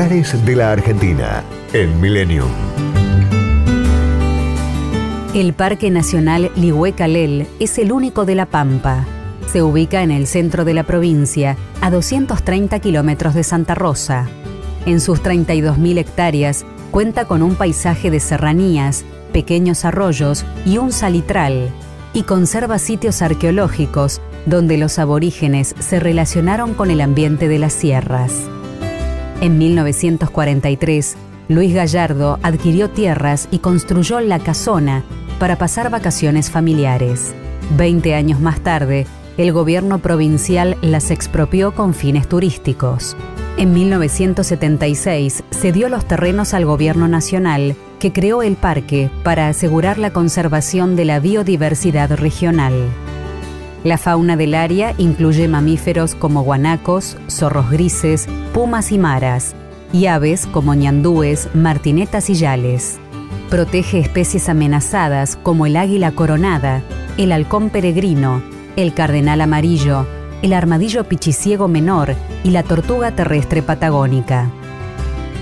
De la Argentina en Millennium. El Parque Nacional Ligüe-Calel es el único de La Pampa. Se ubica en el centro de la provincia, a 230 kilómetros de Santa Rosa. En sus 32.000 hectáreas, cuenta con un paisaje de serranías, pequeños arroyos y un salitral, y conserva sitios arqueológicos donde los aborígenes se relacionaron con el ambiente de las sierras. En 1943, Luis Gallardo adquirió tierras y construyó La Casona para pasar vacaciones familiares. Veinte años más tarde, el gobierno provincial las expropió con fines turísticos. En 1976 cedió los terrenos al gobierno nacional, que creó el parque para asegurar la conservación de la biodiversidad regional. La fauna del área incluye mamíferos como guanacos, zorros grises, pumas y maras, y aves como ñandúes, martinetas y yales. Protege especies amenazadas como el águila coronada, el halcón peregrino, el cardenal amarillo, el armadillo pichiciego menor y la tortuga terrestre patagónica.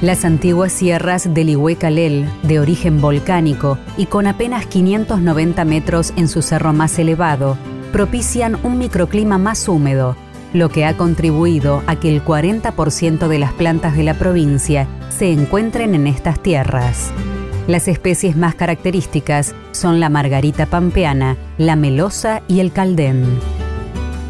Las antiguas sierras del Ihuecalel, de origen volcánico y con apenas 590 metros en su cerro más elevado, propician un microclima más húmedo, lo que ha contribuido a que el 40% de las plantas de la provincia se encuentren en estas tierras. Las especies más características son la margarita pampeana, la melosa y el caldén.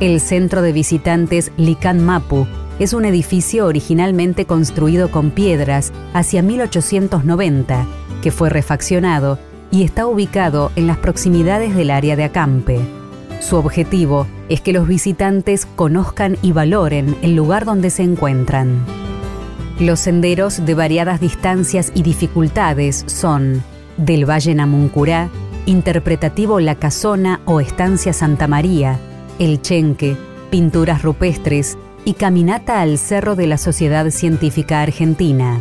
El centro de visitantes Lican Mapu es un edificio originalmente construido con piedras hacia 1890, que fue refaccionado y está ubicado en las proximidades del área de acampe. Su objetivo es que los visitantes conozcan y valoren el lugar donde se encuentran. Los senderos de variadas distancias y dificultades son del Valle Namuncurá, Interpretativo La Casona o Estancia Santa María, El Chenque, Pinturas Rupestres y Caminata al Cerro de la Sociedad Científica Argentina.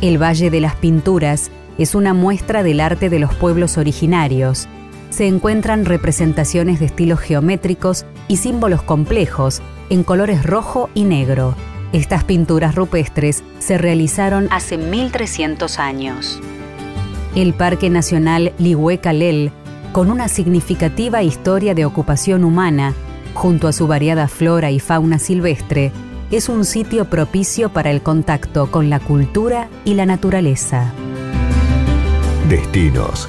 El Valle de las Pinturas es una muestra del arte de los pueblos originarios, se encuentran representaciones de estilos geométricos y símbolos complejos en colores rojo y negro. Estas pinturas rupestres se realizaron hace 1300 años. El Parque Nacional Ligüe-Calel, con una significativa historia de ocupación humana, junto a su variada flora y fauna silvestre, es un sitio propicio para el contacto con la cultura y la naturaleza. Destinos